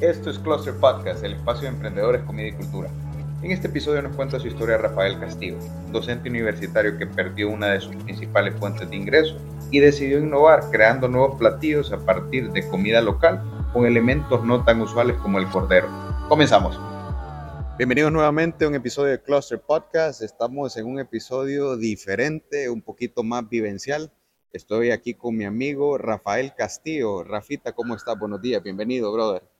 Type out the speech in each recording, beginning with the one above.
Esto es Cluster Podcast, el espacio de emprendedores, comida y cultura. En este episodio nos cuenta su historia Rafael Castillo, docente universitario que perdió una de sus principales fuentes de ingreso y decidió innovar creando nuevos platillos a partir de comida local con elementos no tan usuales como el cordero. Comenzamos. Bienvenidos nuevamente a un episodio de Cluster Podcast. Estamos en un episodio diferente, un poquito más vivencial. Estoy aquí con mi amigo Rafael Castillo. Rafita, ¿cómo estás? Buenos días, bienvenido, brother.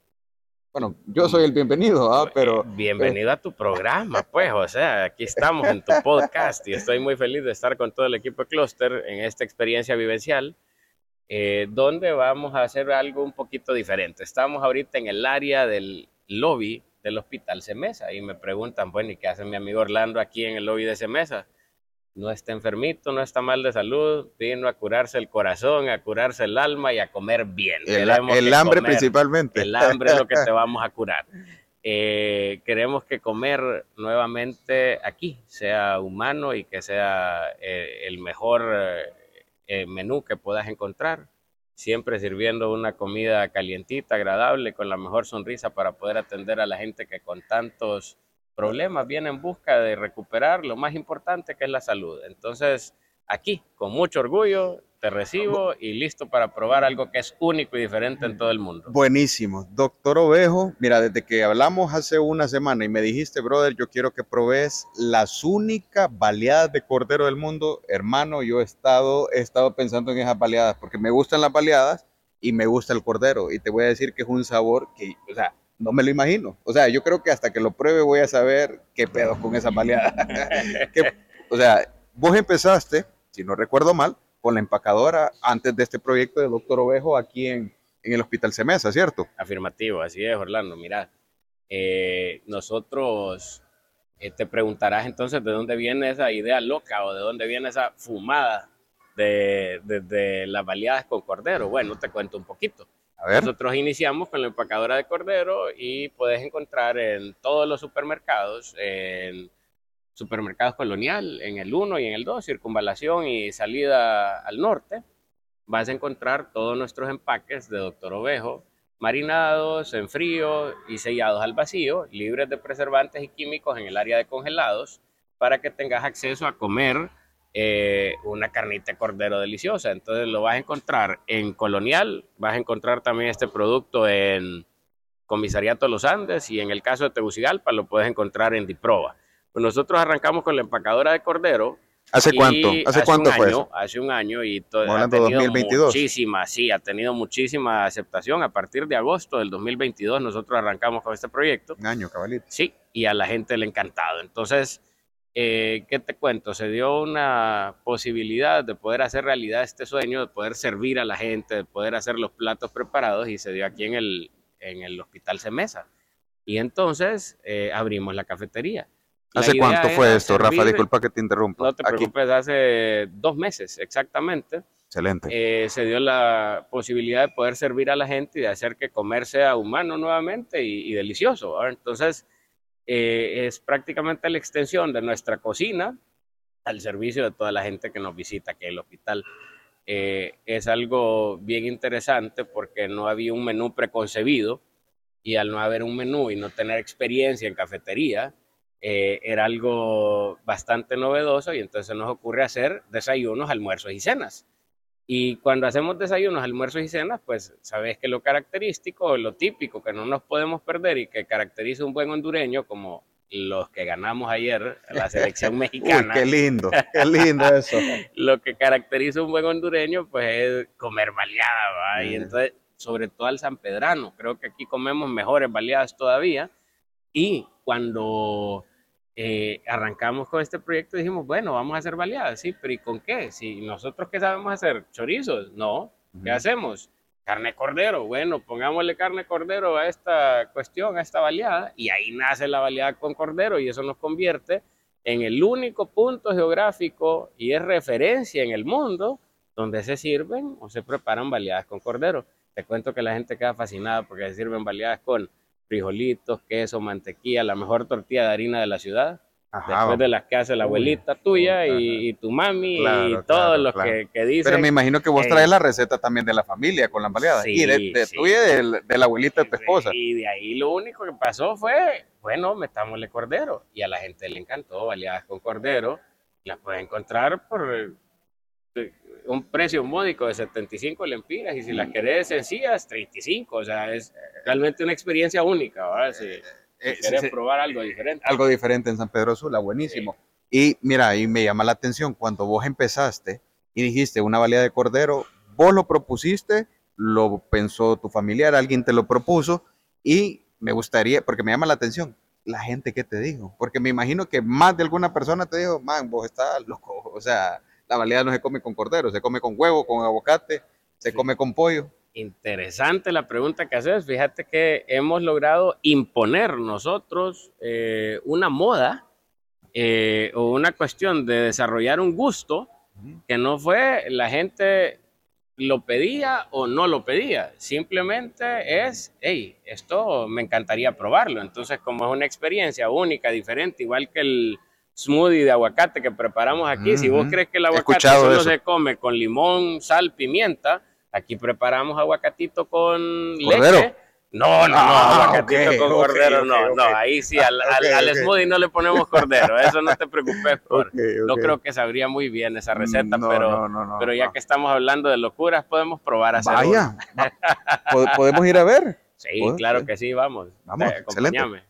Bueno, yo soy el bienvenido, ¿ah? pero... Bienvenido a tu programa, pues, o sea, aquí estamos en tu podcast y estoy muy feliz de estar con todo el equipo de Cluster en esta experiencia vivencial, eh, donde vamos a hacer algo un poquito diferente. Estamos ahorita en el área del lobby del Hospital Semesa y me preguntan, bueno, ¿y qué hace mi amigo Orlando aquí en el lobby de Semesa? No está enfermito, no está mal de salud, vino a curarse el corazón, a curarse el alma y a comer bien. El, hambre principalmente. El hambre es lo que te vamos a curar. Eh, queremos que comer nuevamente aquí sea humano y que sea eh, el mejor eh, menú que puedas encontrar siempre sirviendo una comida calientita, agradable, con la mejor sonrisa para poder atender a la gente que con tantos problemas viene en busca de recuperar lo más importante que es la salud. Entonces, aquí, con mucho orgullo, te recibo y listo para probar algo que es único y diferente en todo el mundo. Buenísimo. Doctor Ovejo, mira, desde que hablamos hace una semana y me dijiste, brother, yo quiero que probes las únicas baleadas de cordero del mundo, hermano, yo he estado, he estado pensando en esas baleadas porque me gustan las baleadas y me gusta el cordero. Y te voy a decir que es un sabor que, o sea, no me lo imagino. O sea, yo creo que hasta que lo pruebe voy a saber qué pedo con esa baleada. o sea, vos empezaste, si no recuerdo mal, con la empacadora antes de este proyecto de Doctor Ovejo aquí en, en el Hospital Semesa, ¿cierto? Afirmativo, así es, Orlando. Mira, eh, nosotros eh, te preguntarás entonces de dónde viene esa idea loca o de dónde viene esa fumada de, de, las baleadas con cordero. Bueno, te cuento un poquito. A. Nosotros iniciamos con la empacadora de cordero y puedes encontrar en todos los supermercados, en Supermercados Colonial, en el 1 y en el 2, circunvalación y salida al norte, vas a encontrar todos nuestros empaques de Doctor Ovejo, marinados en frío y sellados al vacío, libres de preservantes y químicos en el área de congelados, para que tengas acceso a comer eh, una carnita de cordero deliciosa. Entonces lo vas a encontrar en Colonial, vas a encontrar también este producto en Comisariato Los Andes y en el caso de Tegucigalpa lo puedes encontrar en Diproba. Pues nosotros arrancamos con la empacadora de cordero. ¿Hace cuánto? ¿Hace, cuánto fue Hace un año y todo, ha tenido 2022. muchísima, sí, ha tenido muchísima aceptación. A partir de agosto del 2022 nosotros arrancamos con este proyecto. Un año, cabalito. Sí, y a la gente le ha encantado. Entonces, eh, ¿qué te cuento? Se dio una posibilidad de poder hacer realidad este sueño, de poder servir a la gente, de poder hacer los platos preparados y se dio aquí en el, en el Hospital Semesa. Y entonces eh, abrimos la cafetería. ¿Hace cuánto fue esto, Rafa? Disculpa que te interrumpa. No te preocupes, hace dos meses exactamente. Excelente. Eh, se dio la posibilidad de poder servir a la gente y de hacer que comer sea humano nuevamente y, delicioso. Entonces, eh, es prácticamente la extensión de nuestra cocina al servicio de toda la gente que nos visita aquí en el hospital. Eh, es algo bien interesante porque no había un menú preconcebido y al no haber un menú y no tener experiencia en cafetería, eh, era algo bastante novedoso y entonces nos ocurre hacer desayunos, almuerzos y cenas. Y cuando hacemos desayunos, almuerzos y cenas, pues sabes que lo característico, lo típico que no nos podemos perder y que caracteriza un buen hondureño como los que ganamos ayer la selección mexicana. qué lindo, qué lindo eso. lo que caracteriza un buen hondureño, pues es comer baleada, Y entonces, sobre todo al sanpedrano, creo que aquí comemos mejores baleadas todavía. Y cuando eh, arrancamos con este proyecto y dijimos, bueno, vamos a hacer baleadas, sí, pero ¿y con qué? Si nosotros qué sabemos hacer, chorizos, no, ¿qué hacemos? Carne cordero, bueno, pongámosle carne cordero a esta cuestión, a esta baleada, y ahí nace la baleada con cordero y eso nos convierte en el único punto geográfico y es referencia en el mundo donde se sirven o se preparan baleadas con cordero. Te cuento que la gente queda fascinada porque se sirven baleadas con frijolitos, queso, mantequilla, la mejor tortilla de harina de la ciudad. Después de las que hace la abuelita tuya y, tu mami y todos los que, que, dicen. Pero me imagino que vos traes la receta también de la familia con la baleadas. y de, de tuya y de, la abuelita de tu esposa. Y de ahí lo único que pasó fue, bueno, metámosle cordero. Y a la gente le encantó baleadas con cordero. Las puedes encontrar por un precio módico de 75 lempiras. Y si las querés sencillas, 35. O sea, es realmente una experiencia única. ¿verdad? Eh, ¿Quieres probar algo diferente? Algo diferente en San Pedro Sula, buenísimo. Y mira, ahí me llama la atención cuando vos empezaste y dijiste una valía de cordero, vos lo propusiste, lo pensó tu familiar, alguien te lo propuso y me gustaría, porque me llama la atención, la gente que te dijo, porque me imagino que más de alguna persona te dijo, man, vos estás loco, o sea, la valía no se come con cordero, se come con huevo, con aguacate, se come con pollo. Interesante la pregunta que haces. Fíjate que hemos logrado imponer nosotros eh, una moda eh, o una cuestión de desarrollar un gusto que no fue la gente lo pedía o no lo pedía. Simplemente es, hey, esto me encantaría probarlo. Entonces, como es una experiencia única, diferente, igual que el smoothie de aguacate que preparamos aquí, si vos crees que el aguacate solo se come con limón, sal, pimienta, Aquí preparamos aguacatito con leche. No, no, no, ah, aguacatito con cordero, no, no, ahí sí, al, al, smoothie no le ponemos cordero, eso no te preocupes, por, no creo que sabría muy bien esa receta, pero, pero ya que estamos hablando de locuras, podemos probar a hacer Vaya, podemos ir a ver. Sí, claro que sí, vamos. Vamos, acompáñame.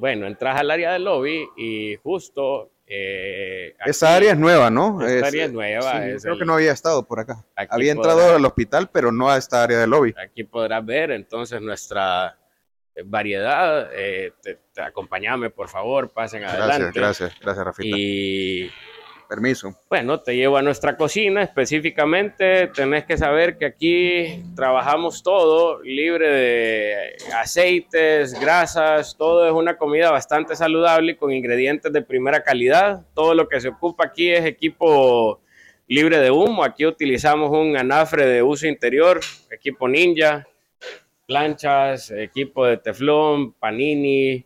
Bueno, entras al área del lobby y justo eh, Esa área es nueva, ¿no? Esta área es nueva. creo que no había estado por acá. había entrado al hospital, pero no a esta área del lobby. Aquí podrás ver entonces nuestra eh, variedad. Eh, te, acompáñame, por favor, pasen adelante. Gracias, gracias, Rafita. Y Permiso. Bueno, te llevo a nuestra cocina específicamente. Tenés que saber que aquí trabajamos todo libre de aceites, grasas, todo es una comida bastante saludable con ingredientes de primera calidad. Todo lo que se ocupa aquí es equipo libre de humo. Aquí utilizamos un anafre de uso interior, equipo ninja, planchas, equipo de teflón, panini,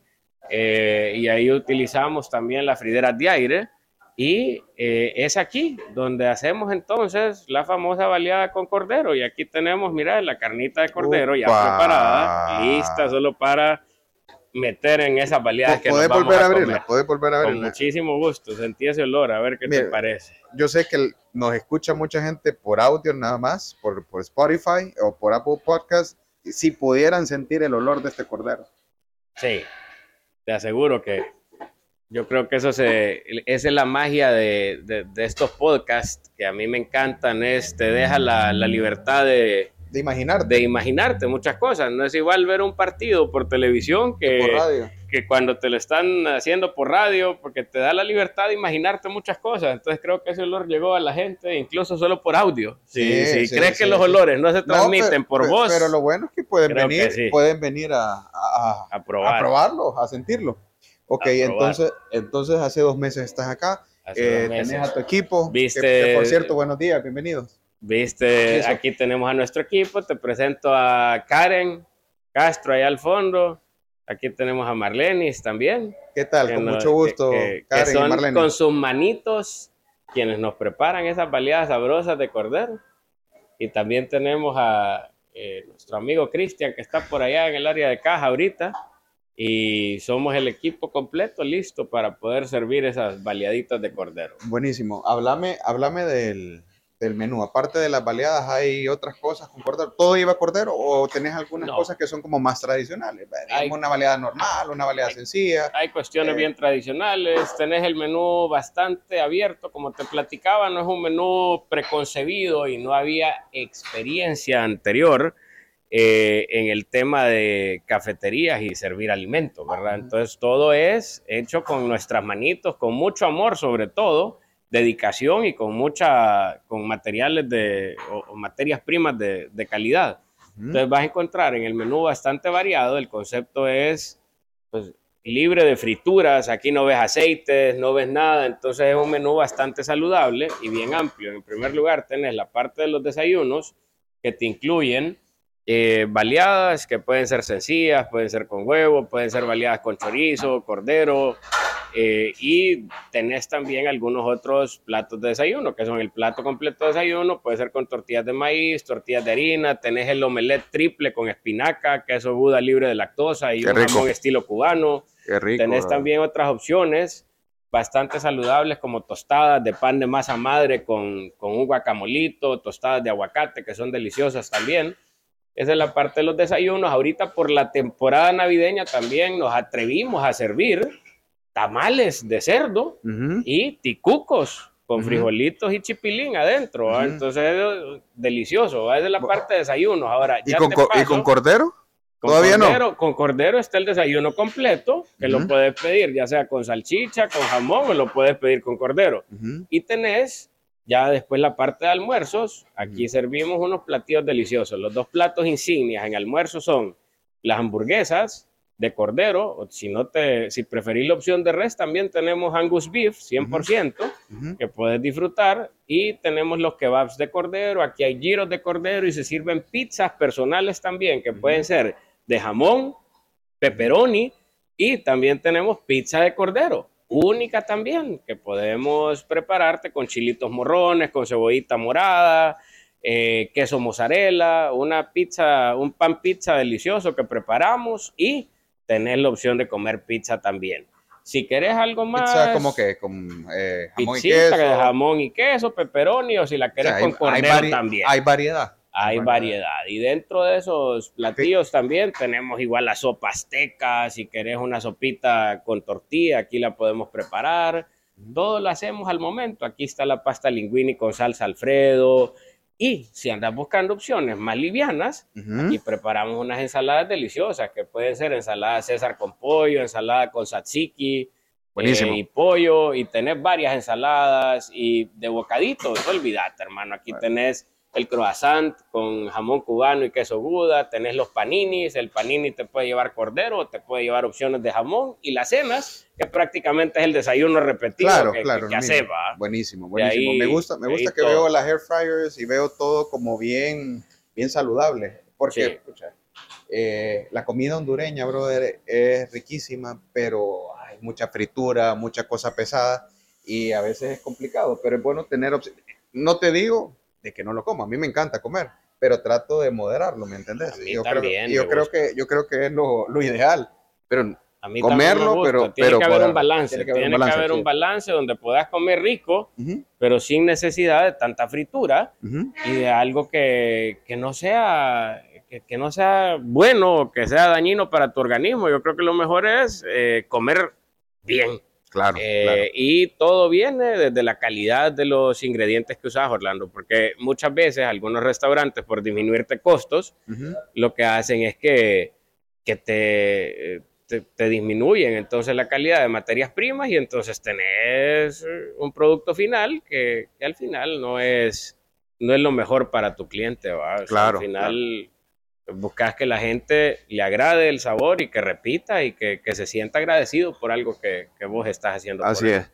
eh, y ahí utilizamos también las frideras de aire y eh, es aquí donde hacemos entonces la famosa baleada con cordero. Y aquí tenemos, mira, la carnita de cordero ya preparada, lista solo para meter en esas baleadas que nos vamos volver a, abrirla, puedes volver a abrirla. Con muchísimo gusto, sentí ese olor, a ver qué te parece. Yo sé que nos escucha mucha gente por audio nada más, por, por Spotify o por Apple Podcast. Si pudieran sentir el olor de este cordero. Sí, te aseguro que yo creo que eso se, esa es la magia de, de, estos podcasts que a mí me encantan, es te deja la, la libertad de, de imaginarte. De imaginarte muchas cosas. No es igual ver un partido por televisión que, que cuando te lo están haciendo por radio, porque te da la libertad de imaginarte muchas cosas. Entonces creo que ese olor llegó a la gente, incluso solo por audio. Si, sí, crees que los olores no se transmiten por voz. Pero lo bueno es que pueden venir, pueden venir a, a, a, probar. a probarlo, a sentirlo. Ok, entonces, entonces hace dos meses estás acá. Eh, tenés a tu equipo. Viste, por cierto, buenos días, bienvenidos. Viste, aquí tenemos a nuestro equipo. Te presento a Karen Castro allá al fondo. Aquí tenemos a Marlenis también. ¿Qué tal? Con mucho gusto, Karen son y Marlenis. Con sus manitos quienes nos preparan esas baleadas sabrosas de cordero. Y también tenemos a eh, nuestro amigo Cristian que está por allá en el área de caja ahorita y somos el equipo completo listo para poder servir esas baleaditas de cordero. Buenísimo. Háblame, háblame del, del menú. Aparte de las baleadas, ¿hay otras cosas con cordero? ¿Todo iba a cordero o tenés algunas cosas que son como más tradicionales? Hay una baleada normal, una baleada sencilla. Hay cuestiones eh, bien tradicionales. Tenés el menú bastante abierto. Como te platicaba, no es un menú preconcebido y no había experiencia anterior eh, en el tema de cafeterías y servir alimentos, ¿verdad? Entonces todo es hecho con nuestras manitos, con mucho amor sobre todo, dedicación y con mucha, con materiales de, o, materias primas de, de calidad. Entonces vas a encontrar en el menú bastante variado, el concepto es pues, libre de frituras, aquí no ves aceites, no ves nada, entonces es un menú bastante saludable y bien amplio. En primer lugar tenés la parte de los desayunos que te incluyen eh, baleadas que pueden ser sencillas, pueden ser con huevo, pueden ser baleadas con chorizo, cordero, eh, y tenés también algunos otros platos de desayuno, que son el plato completo de desayuno, puede ser con tortillas de maíz, tortillas de harina, tenés el omelette triple con espinaca, queso Buda libre de lactosa y un jamón estilo cubano. Qué rico, tenés también otras opciones bastante saludables como tostadas de pan de masa madre con, con un guacamolito, tostadas de aguacate que son deliciosas también. Esa es la parte de los desayunos. Ahorita por la temporada navideña también nos atrevimos a servir tamales de cerdo y ticucos con frijolitos y chipilín adentro. Entonces es delicioso. Esa es la parte de desayunos. Ahora, ¿Y, con, ¿Y con cordero? Todavía no. Con cordero está el desayuno completo, que lo puedes pedir ya sea con salchicha, con jamón, o lo puedes pedir con cordero. Y tenés ya después la parte de almuerzos. Aquí servimos unos platillos deliciosos. Los dos platos insignias en almuerzo son las hamburguesas de cordero, o si no te, si preferís la opción de res, también tenemos Angus Beef 100% que puedes disfrutar. Y tenemos los kebabs de cordero, aquí hay giros de cordero y se sirven pizzas personales también que pueden ser de jamón, pepperoni y también tenemos pizza de cordero, única también, que podemos prepararte con chilitos morrones, con cebollita morada, eh, queso mozzarella, una pizza, un pan pizza delicioso que preparamos y tener la opción de comer pizza también. Si querés algo más. Pizza como que con eh, jamón y queso. jamón y queso, pepperoni, o si la querés con cordero también. Hay variedad. Hay variedad. Y dentro de esos platillos también tenemos igual la sopa azteca. Si querés una sopita con tortilla, aquí la podemos preparar. Todo lo hacemos al momento. Aquí está la pasta linguini con salsa Alfredo. Y si andas buscando opciones más livianas, aquí preparamos unas ensaladas deliciosas que pueden ser ensalada César con pollo, ensalada con tzatziki eh, y pollo. Y tenés varias ensaladas y de bocaditos. No olvidate, hermano. Aquí tenés el croissant con jamón cubano y queso Buda, tenés los paninis, el panini te puede llevar cordero, te puede llevar opciones de jamón y las cenas, que prácticamente es el desayuno repetido claro, que, claro, que, hace, Buenísimo, buenísimo. me gusta, me gusta que veo las air fryers y veo todo como bien, bien saludable, porque eh, la comida hondureña, brother, es riquísima, pero hay mucha fritura, mucha cosa pesada y a veces es complicado, pero es bueno tener opciones. No te digo de que no lo como. A mí me encanta comer, pero trato de moderarlo, ¿me entendés? yo también. Creo, yo creo que yo creo que es lo, lo ideal, pero a mí comerlo, pero tiene que haber un balance, tiene que haber, un, balance, donde puedas comer rico, pero sin necesidad de tanta fritura y de algo que, que no sea que, que, no sea bueno, que sea dañino para tu organismo. Yo creo que lo mejor es eh, comer bien. Eh, claro, Y todo viene desde la calidad de los ingredientes que usas, Orlando, porque muchas veces algunos restaurantes, por disminuirte costos, lo que hacen es que, que te, te, disminuyen entonces la calidad de materias primas y entonces tenés un producto final que, al final no es, no es lo mejor para tu cliente. claro. Al final buscas que la gente le agrade el sabor y que repita y que, se sienta agradecido por algo que, vos estás haciendo. Así es.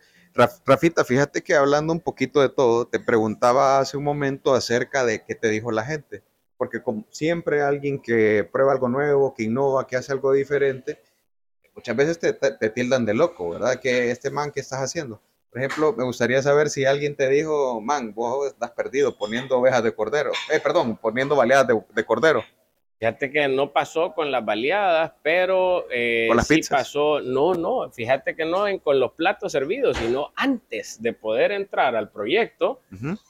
Rafita, fíjate que hablando un poquito de todo, te preguntaba hace un momento acerca de qué te dijo la gente, porque como siempre alguien que prueba algo nuevo, que innova, que hace algo diferente, muchas veces te, te, tildan de loco, ¿verdad? Que este man, ¿qué estás haciendo? Por ejemplo, me gustaría saber si alguien te dijo, man, vos estás perdido poniendo ovejas de cordero, eh, perdón, poniendo baleadas de cordero. Fíjate que no pasó con las baleadas, pero eh, ¿Con las sí pasó, no, no, fíjate que no en, con los platos servidos, sino antes de poder entrar al proyecto,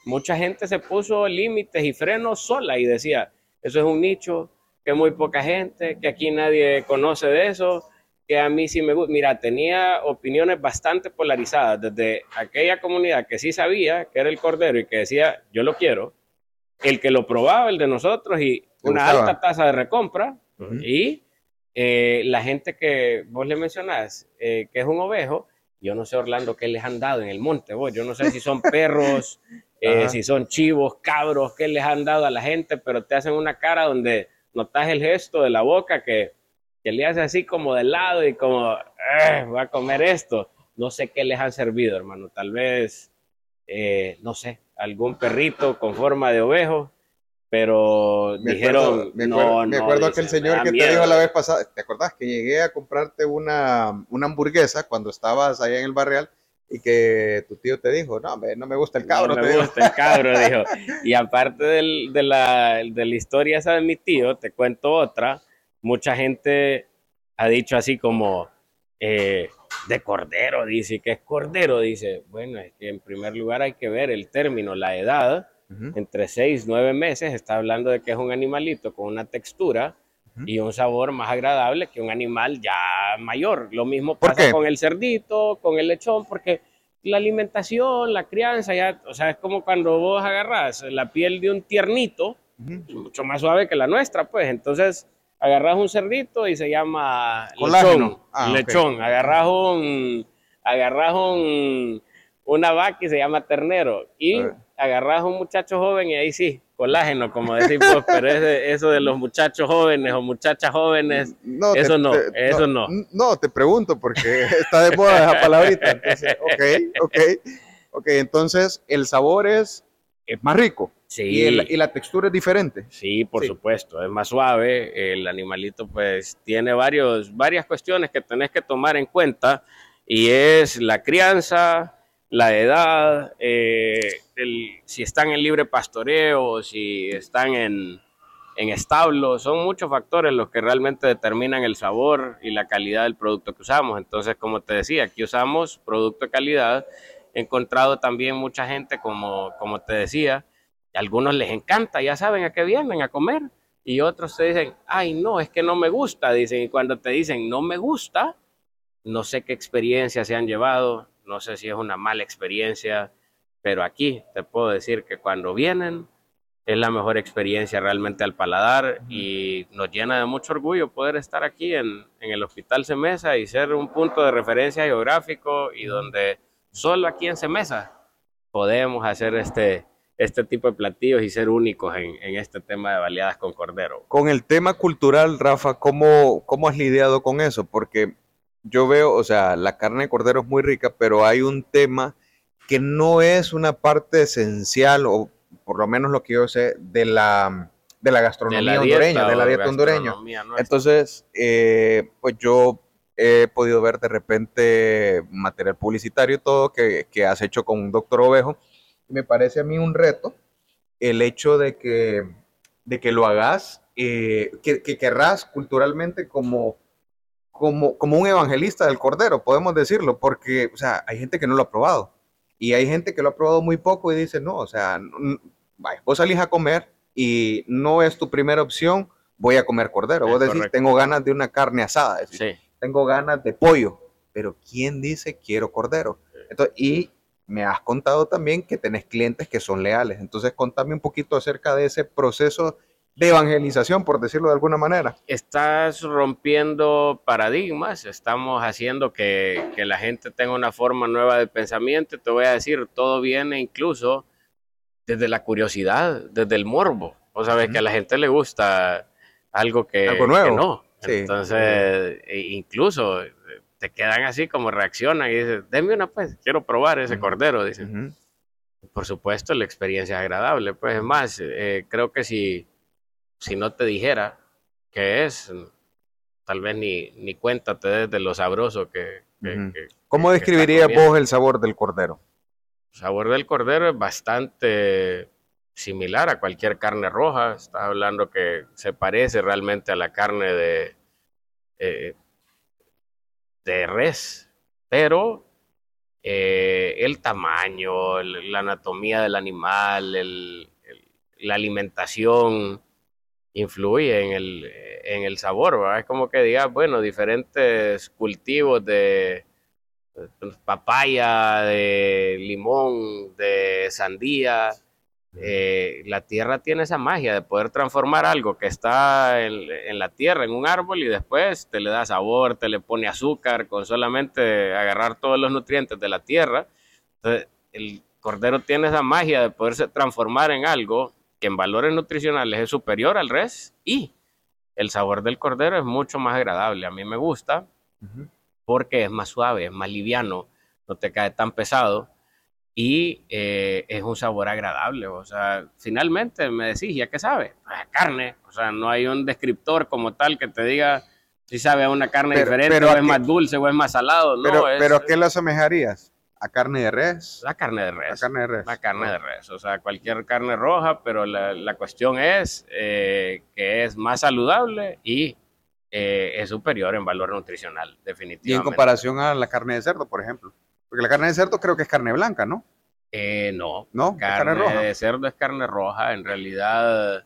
mucha gente se puso límites y frenos sola y decía, eso es un nicho, que muy poca gente, que aquí nadie conoce de eso, que a mí sí me gusta. Mira, tenía opiniones bastante polarizadas desde aquella comunidad que sí sabía que era el cordero y que decía, yo lo quiero, el que lo probaba, el de nosotros, y una alta tasa de recompra y eh, la gente que vos le mencionás, eh, que es un ovejo, yo no sé, Orlando, qué les han dado en el monte, vos. Yo no sé si son perros, eh, si son chivos, cabros, qué les han dado a la gente, pero te hacen una cara donde notas el gesto de la boca que, que le hace así como de lado y como, voy a comer esto. No sé qué les han servido, hermano. Tal vez, no sé, algún perrito con forma de ovejo pero dijeron, me no, acuerdo, me acuerdo dice, aquel señor me que te dijo la vez pasada, ¿te acordás que llegué a comprarte una, una hamburguesa cuando estabas allá en el barrial y que tu tío te dijo, no, no me gusta el cabro, no te me gusta el cabro, dijo. Y aparte del- de, la, de la historia esa de mi tío, te cuento otra. Mucha gente ha dicho así como eh, de cordero, dice, que es cordero? Dice, bueno, es que en primer lugar hay que ver el término, la edad, entre 6 9 meses, está hablando de que es un animalito con una textura y un sabor más agradable que un animal ya mayor. Lo mismo ¿Por pasa qué? con el cerdito, con el lechón, porque la alimentación, la crianza, ya, o sea, es como cuando vos agarras la piel de un tiernito, mucho más suave que la nuestra, pues. Entonces, agarras un cerdito y se llama Colágeno. lechón. Ah, lechón. Agarras un, agarras un, una vaca y se llama ternero. Y agarras un muchacho joven y ahí sí, colágeno, como decís vos, pero ese- eso de los muchachos jóvenes o muchachas jóvenes, No, Eso no, eso no. No, te pregunto porque está de moda esa palabrita. Entonces, ok, ok. Ok, entonces el sabor es, es más rico sí. y, el- y la textura es diferente. Sí, por Sí. supuesto, es más suave. El animalito, pues, tiene varios, varias cuestiones que tenés que tomar en cuenta y es la crianza, la edad, eh, el- si están en libre pastoreo, si están en, en establo, son muchos factores los que realmente determinan el sabor y la calidad del producto que usamos. Entonces, como te decía, aquí usamos producto de calidad. He encontrado también mucha gente, como, como te decía, y a algunos les encanta, ya saben a qué vienen a comer. Y otros te dicen, ay, no, es que no me gusta. Dicen, y cuando te dicen, no me gusta, no sé qué experiencia se han llevado, no sé si es una mala experiencia, pero aquí te puedo decir que cuando vienen es la mejor experiencia realmente al paladar y nos llena de mucho orgullo poder estar aquí en, en el Hospital Semesa y ser un punto de referencia geográfico y donde solo aquí en Semesa podemos hacer este, este tipo de platillos y ser únicos en, en este tema de baleadas con cordero. Con el tema cultural, Rafa, ¿cómo, ¿cómo has lidiado con eso? Porque yo veo, o sea, la carne de cordero es muy rica, pero hay un tema que no es una parte esencial, o por lo menos lo que yo sé, de la, de la gastronomía hondureña, de la dieta hondureña. Entonces, eh, pues yo he podido ver de repente material publicitario y todo que, que has hecho con un doctor Ovejo. Y me parece a mí un reto el hecho de que, de que lo hagas, eh, que, que querrás culturalmente como, como, como un evangelista del cordero, podemos decirlo, porque, o sea, hay gente que no lo ha probado. Y hay gente que lo ha probado muy poco y dice, no, o sea, n- vaya, vos salís a comer y no es tu primera opción, voy a comer cordero. Es Vos decís, correcto. tengo ganas de una carne asada, decís, Sí. Tengo ganas de pollo, pero ¿quién dice quiero cordero? Entonces, y me has contado también que tenés clientes que son leales. Entonces, contame un poquito acerca de ese proceso de evangelización, por decirlo de alguna manera. estás rompiendo paradigmas, estamos haciendo que, que la gente tenga una forma nueva de pensamiento. Te voy a decir, todo viene incluso desde la curiosidad, desde el morbo. O sabes Ujú. que a la gente le gusta algo que, Algo nuevo. que no. Sí. Entonces, e incluso eh, te quedan así como reaccionan y dices, deme una pues, quiero probar ese cordero. Dicen, por supuesto, la experiencia es agradable. Pues es más, eh, creo que si, si no te dijera qué es, tal vez ni, ni cuenta te des de lo sabroso que... que- ¿Cómo describirías vos el sabor del cordero? El sabor del cordero es bastante similar a cualquier carne roja. Estás hablando que se parece realmente a la carne de, eh, de res, pero eh, el tamaño, la anatomía del animal, la alimentación influye en el, en el sabor, ¿verdad? Es como que digas, bueno, diferentes cultivos de eh, papaya, de limón, de sandía. Eh, la tierra tiene esa magia de poder transformar algo que está en, en la tierra, en un árbol, y después te le da sabor, te le pone azúcar, con solamente agarrar todos los nutrientes de la tierra. Entonces, el cordero tiene esa magia de poderse transformar en algo que en valores nutricionales es superior al res y el sabor del cordero es mucho más agradable. A mí me gusta porque es más suave, es más liviano, no te cae tan pesado. Y eh, es un sabor agradable. O sea, finalmente me decís, ¿ya qué sabe? Pues carne. O sea, no hay un descriptor como tal que te diga si sabe a una carne diferente, o es más dulce o es más salado. No, pero, pero ¿a qué lo asemejarías? ¿A carne de res? La carne de res. La carne de res. La carne de res. O sea, cualquier carne roja, pero la, la cuestión es eh, que es más saludable y eh, es superior en valor nutricional, definitivamente. Y en comparación a la carne de cerdo, por ejemplo. Porque la carne de cerdo creo que es carne blanca, ¿no? Eh, no. ¿No? Carne, carne roja. de cerdo es carne roja. En realidad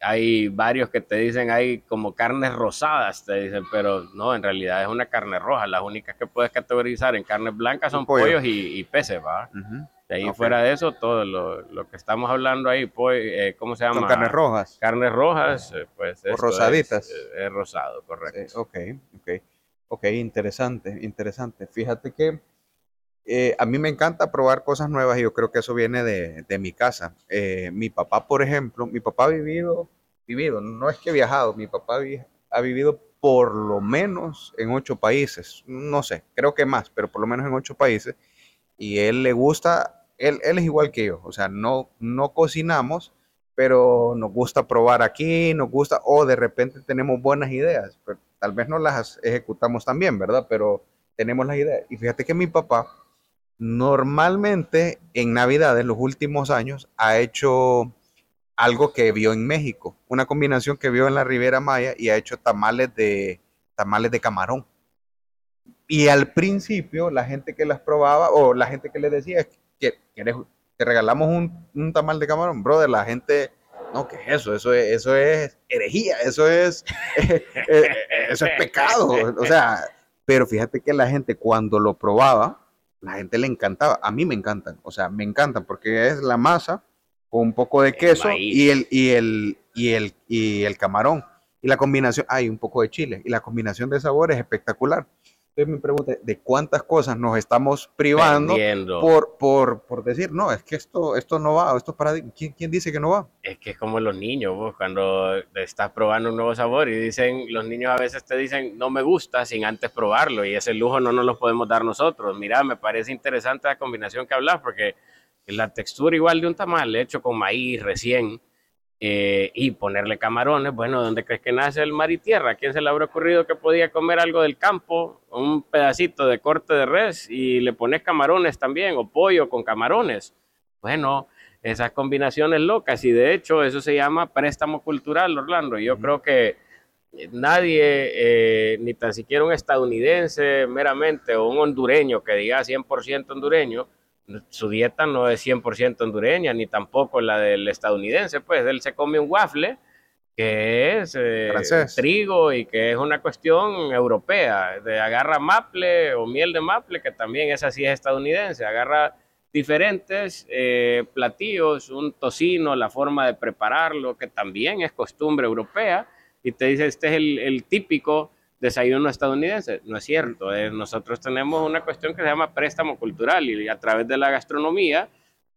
hay varios que te dicen hay como carnes rosadas, te dicen, pero no, en realidad es una carne roja. Las únicas que puedes categorizar en carnes blancas son pollos y, peces, ¿va? De ahí fuera de eso, todo lo, que estamos hablando ahí, pues, ¿cómo se llama? Son carnes rojas. Carnes rojas, eh, pues. O rosaditas. Es, rosado, correcto. ok, ok. Ok, interesante, interesante. Fíjate que eh, a mí me encanta probar cosas nuevas y yo creo que eso viene de, mi casa. Eh, mi papá, por ejemplo, mi papá ha vivido, vivido, no es que ha viajado, mi papá ha vivido por lo menos en ocho países, no sé, creo que más, pero por lo menos en ocho países. Y él le gusta, él, es igual que yo, o sea, no, no cocinamos, pero nos gusta probar aquí, nos gusta, o de repente tenemos buenas ideas, pero tal vez no las ejecutamos también, ¿verdad? Pero tenemos las ideas. Y fíjate que mi papá, normalmente en Navidad, en los últimos años, ha hecho algo que vio en México, una combinación que vio en la Riviera Maya y ha hecho tamales de, tamales de camarón. Y al principio la gente que las probaba o la gente que le decía que te regalamos un, tamal de camarón, brother, la gente, no, ¿qué es eso? Eso es, eso es herejía, eso es, eh, eh, eso es pecado. O sea, pero fíjate que la gente cuando lo probaba, la gente le encantaba. A mí me encantan, o sea, me encantan porque es la masa con un poco de queso y el, y el, y el, y el camarón. Y la combinación, hay un poco de chile, y la combinación de sabores es espectacular. Entonces me pregunto, ¿de cuántas cosas nos estamos privando por, por, por, decir, no, es que esto, esto no va, esto para... ¿Quién, ¿Quién, dice que no va? Es que es como los niños, vos, cuando estás probando un nuevo sabor y dicen, los niños a veces te dicen, no me gusta sin antes probarlo y ese lujo no nos lo podemos dar nosotros. Mira, me parece interesante la combinación que hablas porque la textura igual de un tamal hecho con maíz recién, eh, y ponerle camarones, bueno, ¿dónde crees que nace el mar y tierra? ¿A quién se le habrá ocurrido que podía comer algo del campo, un pedacito de corte de res y le pones camarones también, o pollo con camarones? Bueno, esas combinaciones locas y de hecho eso se llama préstamo cultural, Orlando. Yo creo que nadie, eh, ni tan siquiera un estadounidense meramente o un hondureño que diga 100% hondureño, su dieta no es 100% hondureña, ni tampoco la del estadounidense, pues él se come un waffle que es eh, trigo y que es una cuestión europea, de agarra maple o miel de maple, que también es así es estadounidense, agarra diferentes eh, platillos, un tocino, la forma de prepararlo, que también es costumbre europea, y te dice, este es el, el típico desayuno estadounidense. No es cierto. Eh, nosotros tenemos una cuestión que se llama préstamo cultural y a través de la gastronomía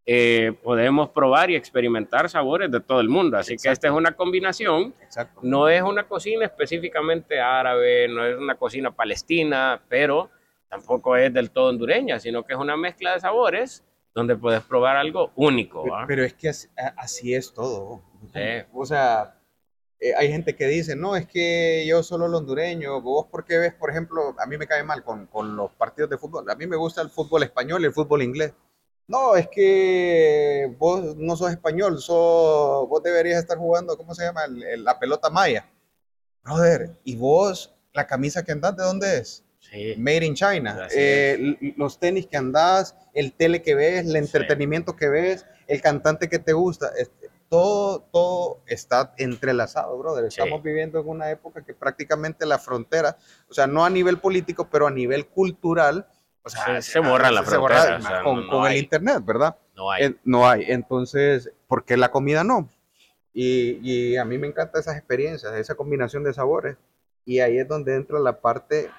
eh, podemos probar y experimentar sabores de todo el mundo. Así que esta es una combinación. No es una cocina específicamente árabe, no es una cocina palestina, pero tampoco es del todo hondureña, sino que es una mezcla de sabores donde puedes probar algo único. Pero, es que así, es todo. O sea, eh, hay gente que dice, no, es que yo solo el hondureño, vos porque ves, por ejemplo, a mí me cae mal con, con, los partidos de fútbol, a mí me gusta el fútbol español y el fútbol inglés. No, es que vos no sos español, sos, vos deberías estar jugando, ¿cómo se llama? la pelota maya. Brother, ¿y vos, la camisa que andás, de dónde es? Sí. Made in China. Eh, los tenis que andás, el tele que ves, el entretenimiento que ves, el cantante que te gusta. Todo, todo está entrelazado, brother. Estamos viviendo en una época que prácticamente la frontera, o sea, no a nivel político, pero a nivel cultural, o sea, se, borra la frontera. con, el Internet, ¿verdad? No hay. no hay. Entonces, ¿por qué la comida no? Y, y a mí me encanta esas experiencias, esa combinación de sabores. Y ahí es donde entra la parte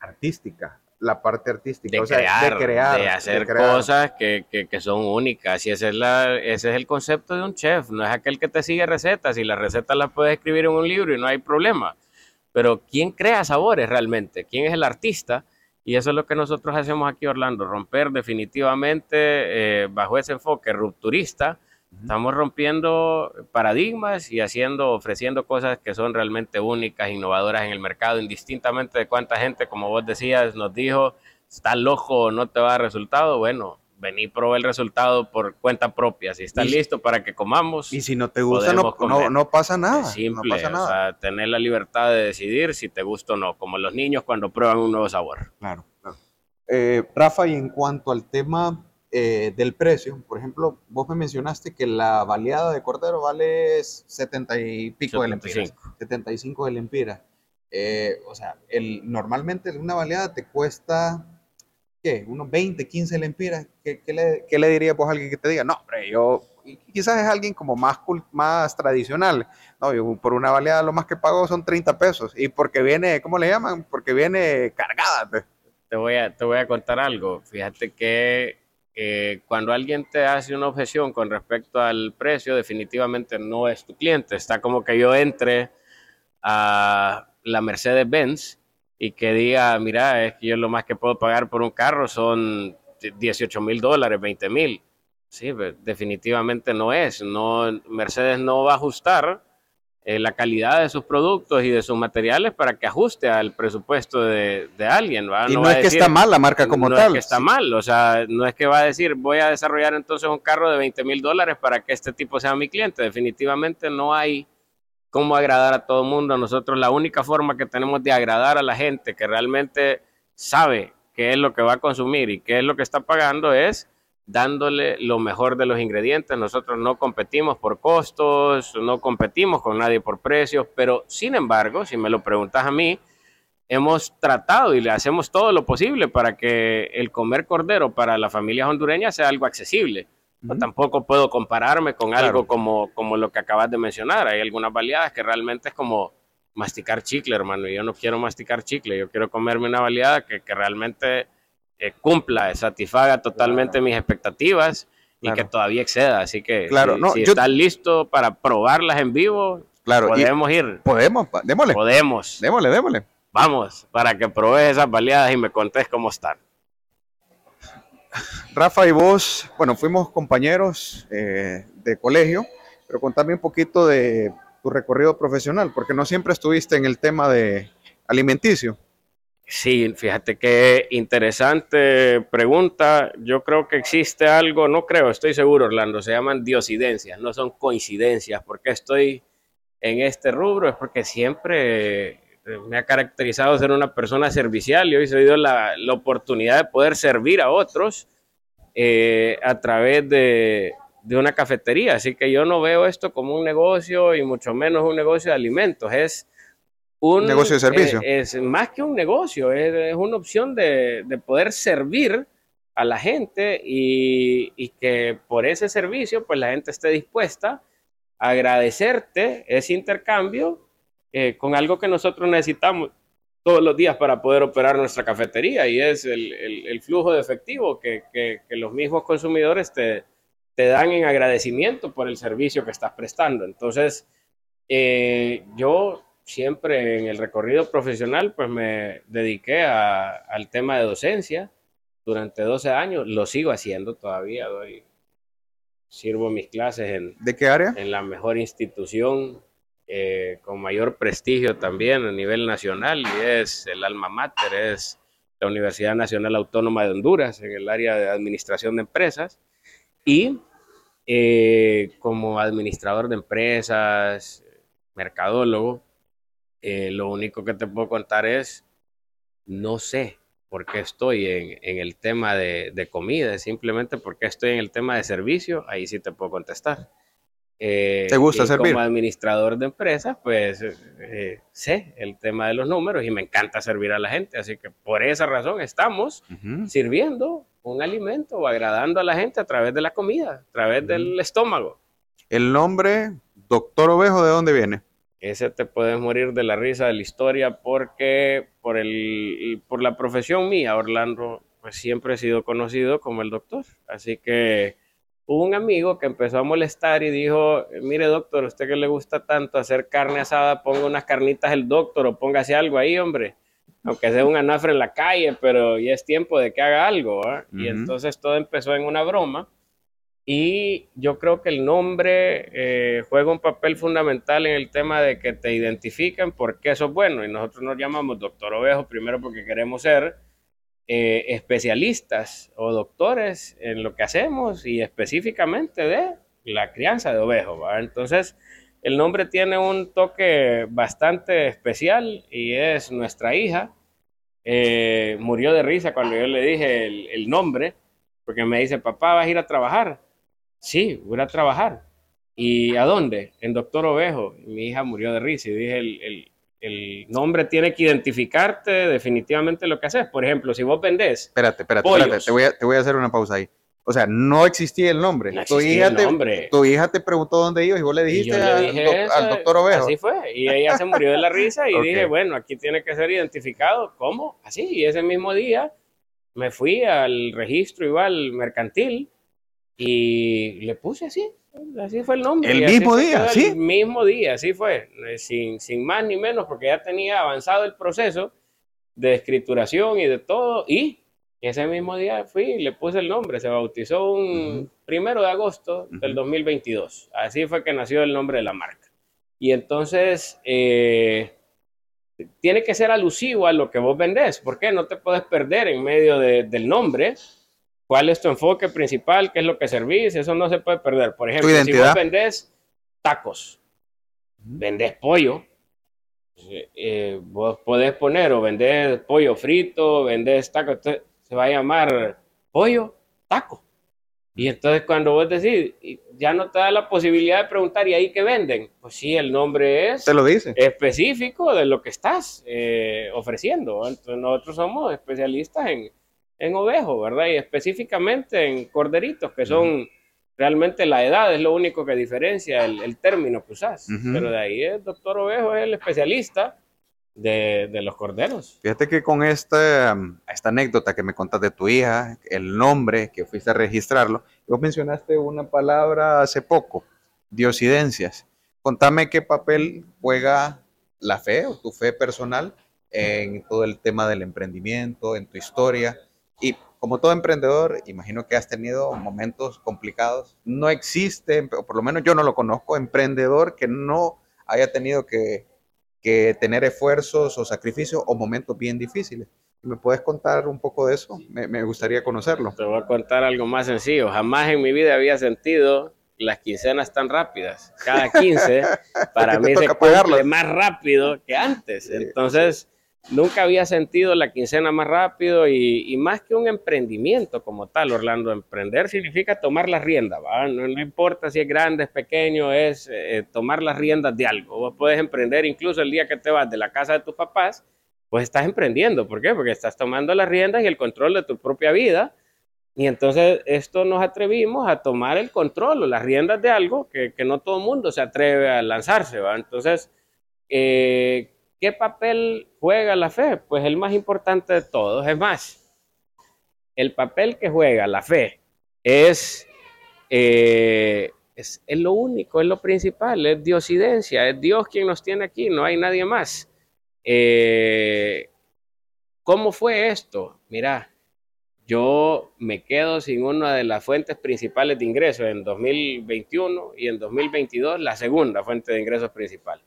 artística la parte artística, de, o sea, crear, de crear, de hacer cosas que, que, que, son únicas. Y ese es, la, ese es el concepto de un chef. No es aquel que te sigue recetas y las recetas las puedes escribir en un libro y no hay problema. Pero ¿quién crea sabores realmente? ¿Quién es el artista? Y eso es lo que nosotros hacemos aquí, Orlando, romper definitivamente eh, bajo ese enfoque rupturista. Estamos rompiendo paradigmas y haciendo, ofreciendo cosas que son realmente únicas, innovadoras en el mercado, indistintamente de cuánta gente, como vos decías, nos dijo, está loco o no te va a dar resultado. Bueno, vení probar el resultado por cuenta propia. Si estás listo para que comamos. Y si no te gusta, no, no, pasa nada. simple, no pasa nada. O sea, tener la libertad de decidir si te gusta o no, como los niños cuando prueban un nuevo sabor. Claro, eh, Rafa, y en cuanto al tema eh, del precio, por ejemplo, vos me mencionaste que la baleada de cordero vale 70 y pico de lempiras. 75 de lempiras. Eh, o sea, el, normalmente una baleada te cuesta unos 20, 15 lempiras. ¿Qué, qué, le, qué le diría pues a alguien que te diga? No, hombre, yo quizás es alguien como más, más tradicional. No, yo por una baleada lo más que pago son 30 pesos. Y porque viene, ¿cómo le llaman? Porque viene cargada. Pues. Te voy a, te voy a contar algo. Fíjate que eh, cuando alguien te hace una objeción con respecto al precio, definitivamente no es tu cliente. Está como que yo entre a la Mercedes-Benz y que diga, mira, es que yo lo más que puedo pagar por un carro son 18 mil dólares, 20 mil. Sí, pues, definitivamente no es. No, Mercedes no va a ajustar eh, la calidad de sus productos y de sus materiales para que ajuste al presupuesto de, alguien. Y no, es que está mal la marca como tal. No es que está mal, o sea, no es que va a decir, voy a desarrollar entonces un carro de 20 mil dólares para que este tipo sea mi cliente. Definitivamente no hay cómo agradar a todo el mundo. Nosotros la única forma que tenemos de agradar a la gente que realmente sabe qué es lo que va a consumir y qué es lo que está pagando es dándole lo mejor de los ingredientes. Nosotros no competimos por costos, no competimos con nadie por precios, pero sin embargo, si me lo preguntas a mí, hemos tratado y le hacemos todo lo posible para que el comer cordero para la familia hondureña sea algo accesible tampoco puedo compararme con algo como, como lo que acabas de mencionar. Hay algunas baleadas que realmente es como masticar chicle, hermano. Y yo no quiero masticar chicle, yo quiero comerme una baleada que, que realmente eh, cumpla, satisfaga totalmente mis expectativas y que todavía exceda. Así que claro, si, estás listo para probarlas en vivo, claro, podemos ir. Podemos, démosle. Podemos. Démosle, démosle. Vamos, para que probes esas baleadas y me contés cómo están. Rafa y vos, bueno, fuimos compañeros eh, de colegio, pero contame un poquito de tu recorrido profesional, porque no siempre estuviste en el tema de alimenticio. Sí, fíjate qué interesante pregunta. Yo creo que existe algo, no creo, estoy seguro, Orlando, se llaman diosidencias, no son coincidencias. porque estoy en este rubro? Es porque siempre eh, me ha caracterizado ser una persona servicial y hoy tenido la, la oportunidad de poder servir a otros eh, a través de, una cafetería. Así que yo no veo esto como un negocio y mucho menos un negocio de alimentos. Es un negocio de servicio. Eh, es, más que un negocio, es, una opción de, poder servir a la gente y, que por ese servicio pues la gente esté dispuesta a agradecerte ese intercambio eh, con algo que nosotros necesitamos todos los días para poder operar nuestra cafetería y es el, flujo de efectivo que, los mismos consumidores te, te, dan en agradecimiento por el servicio que estás prestando. Entonces, eh, yo siempre en el recorrido profesional pues me dediqué al tema de docencia durante 12 años, lo sigo haciendo todavía, doy, sirvo mis clases en... ¿De qué área? En la mejor institución eh, con mayor prestigio también a nivel nacional y es el alma mater, es la Universidad Nacional Autónoma de Honduras en el área de administración de empresas y eh, como administrador de empresas, mercadólogo, eh, lo único que te puedo contar es, no sé por qué estoy en, en el tema de, de comida, simplemente porque estoy en el tema de servicio, ahí sí te puedo contestar. Eh, ¿Te gusta servir? Como administrador de empresas, pues eh, sé el tema de los números y me encanta servir a la gente. Así que por esa razón estamos sirviendo un alimento o agradando a la gente a través de la comida, a través del estómago. El nombre, doctor Ovejo, ¿de dónde viene? Ese te puedes morir de la risa de la historia porque por, el, por la profesión mía, Orlando, pues siempre he sido conocido como el doctor. Así que hubo un amigo que empezó a molestar y dijo, mire doctor, usted que le gusta tanto hacer carne asada, ponga unas carnitas el doctor o póngase algo ahí, hombre. aunque sea un anafre en la calle, pero ya es tiempo de que haga algo. Y entonces todo empezó en una broma. Y yo creo que el nombre eh, juega un papel fundamental en el tema de que te identifiquen porque eso es bueno. Y nosotros nos llamamos Doctor Ovejo primero porque queremos ser eh, especialistas o doctores en lo que hacemos y específicamente de la crianza de ovejos. Entonces, el nombre tiene un toque bastante especial y es nuestra hija. Eh, murió de risa cuando yo le dije el, nombre, porque me dice, papá, ¿vas a ir a trabajar? Sí, voy a trabajar. ¿Y a dónde? En Doctor Ovejo. mi hija murió de risa y dije, el, el, nombre tiene que identificarte definitivamente lo que haces. Por ejemplo, si vos vendés... Espérate, espérate, espérate, te voy, a, te voy a hacer una pausa ahí. O sea, no existía el nombre. tu, hija Te, tu hija te preguntó dónde ibas y vos le dijiste al, doctor Ovejo. Así fue. Y ella se murió de la risa y dije, bueno, aquí tiene que ser identificado. ¿Cómo? Así. Y ese mismo día me fui al registro igual mercantil y le puse así. Así fue el nombre. El mismo día, sí. El mismo día, así fue. Sin, sin más ni menos, porque ya tenía avanzado el proceso de escrituración y de todo. Y ese mismo día fui y le puse el nombre, se bautizó un primero de agosto del 2022. Así fue que nació el nombre de la marca. Y entonces eh, tiene que ser alusivo a lo que vos vendés. ¿Por qué? No te puedes perder en medio del nombre. ¿Cuál es tu enfoque principal? ¿Qué es lo que servís? Eso no se puede perder. Por ejemplo, si vos vendés tacos, vendés pollo, eh, vos podés poner o vendés pollo frito, vendés tacos se va a llamar pollo taco. Y entonces cuando vos decís, ya no te da la posibilidad de preguntar, ¿y ahí qué venden? Pues sí, el nombre es te lo dice. específico de lo que estás eh, ofreciendo. Entonces nosotros somos especialistas en, en ovejos, ¿verdad? Y específicamente en corderitos, que son realmente la edad, es lo único que diferencia el, término que usás. Pero de ahí el doctor ovejo es el especialista de, los corderos. Fíjate que con esta, esta anécdota que me contas de tu hija, el nombre que fuiste a registrarlo, vos mencionaste una palabra hace poco, diosidencias. Contame qué papel juega la fe o tu fe personal en todo el tema del emprendimiento, en tu historia. Y como todo emprendedor, imagino que has tenido momentos complicados. No existe, o por lo menos yo no lo conozco, emprendedor que no haya tenido que que tener esfuerzos o sacrificios o momentos bien difíciles. ¿Me puedes contar un poco de eso? Me, gustaría conocerlo. Te voy a contar algo más sencillo. Jamás en mi vida había sentido las quincenas tan rápidas. Cada 15 para mí se más rápido que antes. Entonces, nunca había sentido la quincena más rápido y, más que un emprendimiento como tal, Orlando. Emprender significa tomar las riendas, No, importa si es grande, es pequeño, es eh, tomar las riendas de algo. Vos puedes emprender incluso el día que te vas de la casa de tus papás, pues estás emprendiendo. ¿Por qué? Porque estás tomando las riendas y el control de tu propia vida. Y entonces esto nos atrevimos a tomar el control o las riendas de algo que, no todo el mundo se atreve a lanzarse, ¿va? Entonces, eh, ¿Qué papel juega la fe? Pues el más importante de todos. Es más, el papel que juega la fe es, eh, es, lo único, es lo principal, es diosidencia, es Dios quien nos tiene aquí, no hay nadie más. Eh, ¿Cómo fue esto? Mira, yo me quedo sin una de las fuentes principales de ingresos en 2021 y en 2022 la segunda fuente de ingresos principal.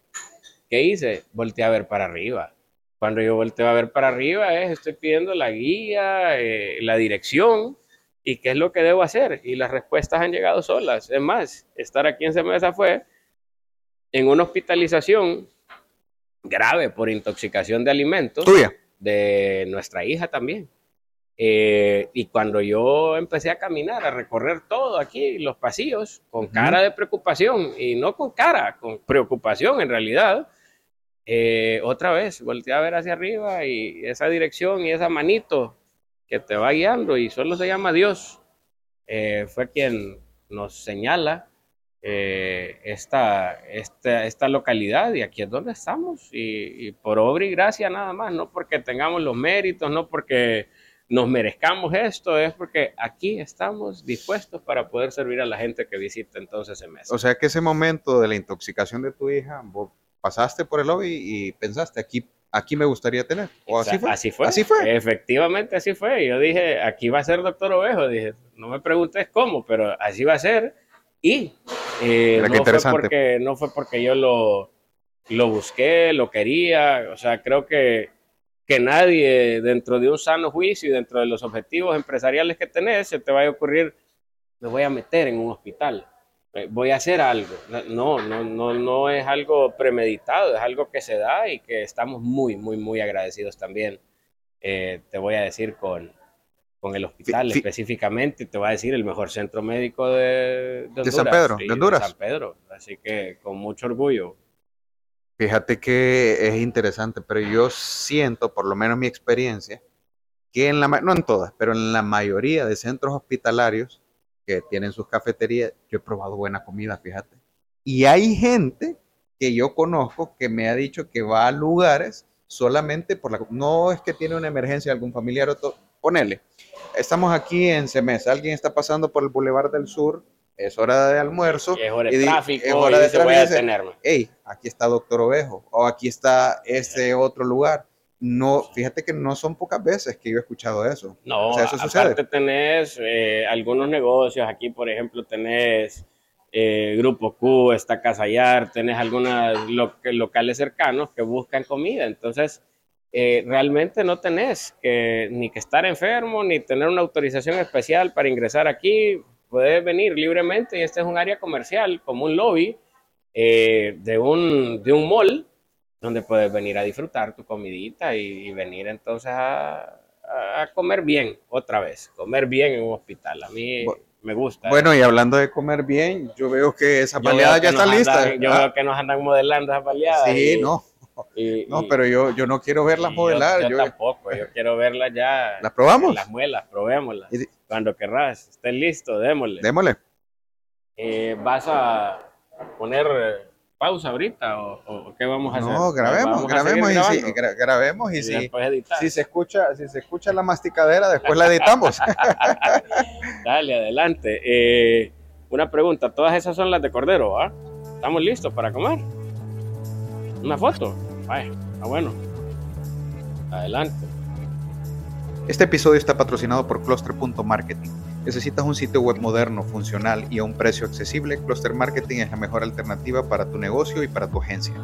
¿Qué hice? Volteé a ver para arriba. Cuando yo volteo a ver para arriba es, estoy pidiendo la guía, eh, la dirección y qué es lo que debo hacer. Y las respuestas han llegado solas. Es más, estar aquí en Semesa fue en una hospitalización grave por intoxicación de alimentos. ¿Tuya? De nuestra hija también. Eh, y cuando yo empecé a caminar, a recorrer todo aquí, los pasillos, con cara de preocupación, y no con cara, con preocupación en realidad, eh, otra vez volteé a ver hacia arriba y esa dirección y esa manito que te va guiando y solo se llama Dios, eh, fue quien nos señala eh, esta, esta, localidad y aquí es donde estamos y, y, por obra y gracia nada más, no porque tengamos los méritos, no porque nos merezcamos esto, es porque aquí estamos dispuestos para poder servir a la gente que visita entonces ese mes. O sea que ese momento de la intoxicación de tu hija, pasaste por el lobby y pensaste, aquí aquí me gustaría tener. O así fue. Así fue. Así fue. Efectivamente, así fue. Yo dije, aquí va a ser doctor Ovejo. Dije, no me preguntes cómo, pero así va a ser. Y eh, no, fue porque, no fue porque yo lo, lo busqué, lo quería. O sea, creo que, que nadie dentro de un sano juicio y dentro de los objetivos empresariales que tenés, se te vaya a ocurrir, me voy a meter en un hospital voy a hacer algo. No, no, no, no es algo premeditado, es algo que se da y que estamos muy, muy, muy agradecidos también. Eh, te voy a decir con, con el hospital específicamente, te voy a decir el mejor centro médico de, de, San Pedro, de Honduras. San Pedro, así que con mucho orgullo. Fíjate que es interesante, pero yo siento, por lo menos mi experiencia, que en la, no en todas, pero en la mayoría de centros hospitalarios, que tienen sus cafeterías, yo he probado buena comida, fíjate. Y hay gente que yo conozco que me ha dicho que va a lugares solamente por la... No es que tiene una emergencia algún familiar o todo. Ponele, estamos aquí en Cemes, alguien está pasando por el Boulevard del Sur, es hora de almuerzo. Y es hora de tráfico, es hora de tráfico. Hey, aquí está Doctor Ovejo, o aquí está este otro lugar no, fíjate que no son pocas veces que yo he escuchado eso. No, o sea, eso aparte tenés eh, algunos negocios, aquí por ejemplo tenés eh, Grupo Q, está Casayar, tenés algunos locales cercanos que buscan comida, entonces eh, realmente no tenés que, ni que estar enfermo, ni tener una autorización especial para ingresar aquí, puedes venir libremente y este es un área comercial como un lobby de, un, de un mall donde puedes venir a disfrutar tu comidita y, venir entonces a, comer bien otra vez, comer bien en un hospital. A mí me gusta. Bueno, y hablando de comer bien, yo veo que esa paliada ya está lista. yo veo que nos andan modelando esa paliada. Sí, no. no, pero yo, yo no quiero verlas modelar. Yo, tampoco, yo quiero verlas ya. ¿Las probamos? Las muelas, probémoslas. Cuando querrás, estén listo, démosle. Démosle. Eh, vas a poner pausa ahorita o, qué vamos a hacer? No, grabemos, grabemos, y si, grabemos y, si, si, se escucha, si se escucha la masticadera, después la editamos. Dale, adelante. Eh, una pregunta, todas esas son las de Cordero, ¿ah? ¿Estamos listos para comer? ¿Una foto? Vaya, ah, bueno. Adelante. Este episodio está patrocinado por Cluster.marketing ¿Necesitas un sitio web moderno, funcional y a un precio accesible? Cluster Marketing es la mejor alternativa para tu negocio y para tu agencia.